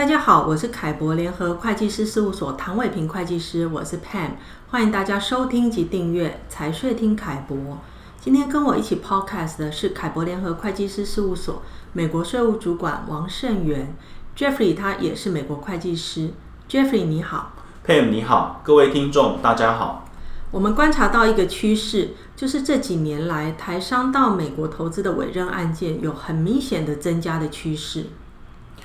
大家好，我是凯博联合会计师事务所唐伟平会计师，我是 Pam，欢迎大家收听及订阅财税听凯博。今天跟我一起 Podcast 的是凯博联合会计师事务所美国税务主管王胜元 Jeffrey，他也是美国会计师。Jeffrey 你好，Pam 你好，各位听众大家好。我们观察到一个趋势，就是这几年来台商到美国投资的委任案件有很明显的增加的趋势。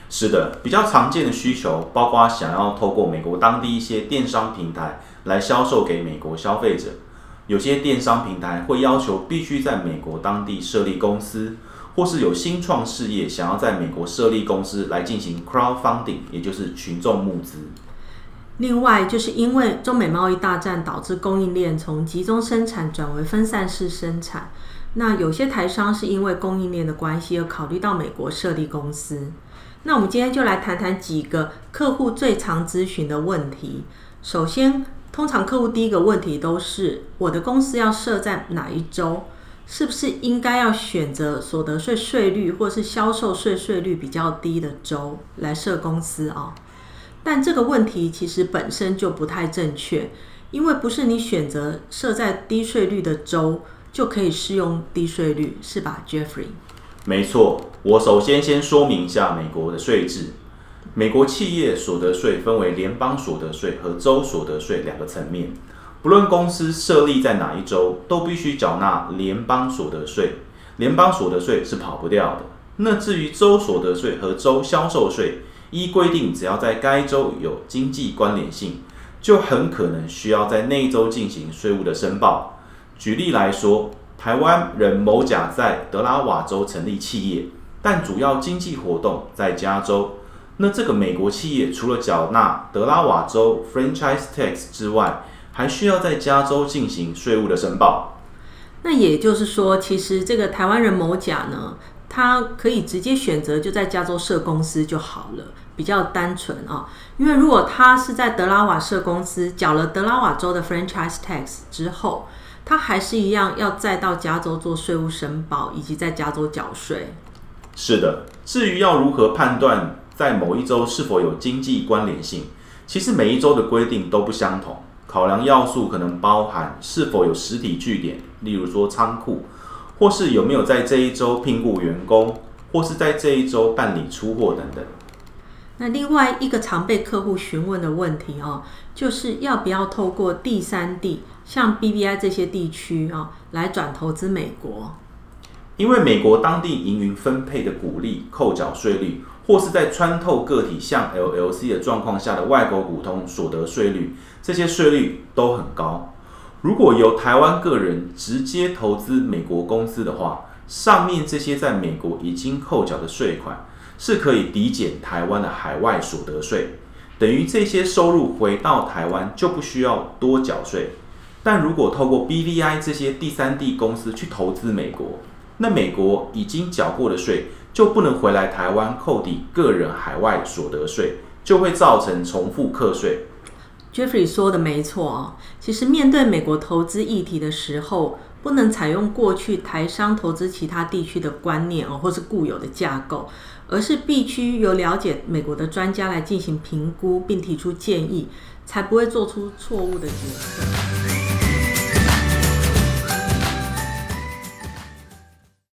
是的，比较常见的需求包括想要透过美国当地一些电商平台来销售给美国消费者。有些电商平台会要求必须在美国当地设立公司，或是有新创事业想要在美国设立公司来进行 crowdfunding，也就是群众募资。另外，就是因为中美贸易大战导致供应链从集中生产转为分散式生产，那有些台商是因为供应链的关系而考虑到美国设立公司。那我们今天就来谈谈几个客户最常咨询的问题。首先，通常客户第一个问题都是：我的公司要设在哪一州？是不是应该要选择所得税税率或是销售税税率比较低的州来设公司啊？但这个问题其实本身就不太正确，因为不是你选择设在低税率的州就可以适用低税率，是吧，Jeffrey？没错，我首先先说明一下美国的税制。美国企业所得税分为联邦所得税和州所得税两个层面，不论公司设立在哪一州，都必须缴纳联邦所得税。联邦所得税是跑不掉的。那至于州所得税和州销售税，依规定，只要在该州有经济关联性，就很可能需要在那一州进行税务的申报。举例来说，台湾人某甲在德拉瓦州成立企业，但主要经济活动在加州。那这个美国企业除了缴纳德拉瓦州 franchise tax 之外，还需要在加州进行税务的申报。那也就是说，其实这个台湾人某甲呢，他可以直接选择就在加州设公司就好了，比较单纯啊。因为如果他是在德拉瓦设公司，缴了德拉瓦州的 franchise tax 之后，他还是一样要再到加州做税务申报，以及在加州缴税。是的，至于要如何判断在某一州是否有经济关联性，其实每一州的规定都不相同，考量要素可能包含是否有实体据点，例如说仓库。或是有没有在这一周聘雇员工，或是在这一周办理出货等等。那另外一个常被客户询问的问题哦，就是要不要透过第三地，像 BBI 这些地区啊，来转投资美国？因为美国当地营运分配的股利扣缴税率，或是在穿透个体向 LLC 的状况下的外国股东所得税率，这些税率都很高。如果由台湾个人直接投资美国公司的话，上面这些在美国已经扣缴的税款是可以抵减台湾的海外所得税，等于这些收入回到台湾就不需要多缴税。但如果透过 BVI 这些第三地公司去投资美国，那美国已经缴过的税就不能回来台湾扣抵个人海外所得税，就会造成重复课税。Jeffrey 说的没错啊，其实面对美国投资议题的时候，不能采用过去台商投资其他地区的观念哦，或是固有的架构，而是必须由了解美国的专家来进行评估，并提出建议，才不会做出错误的决策。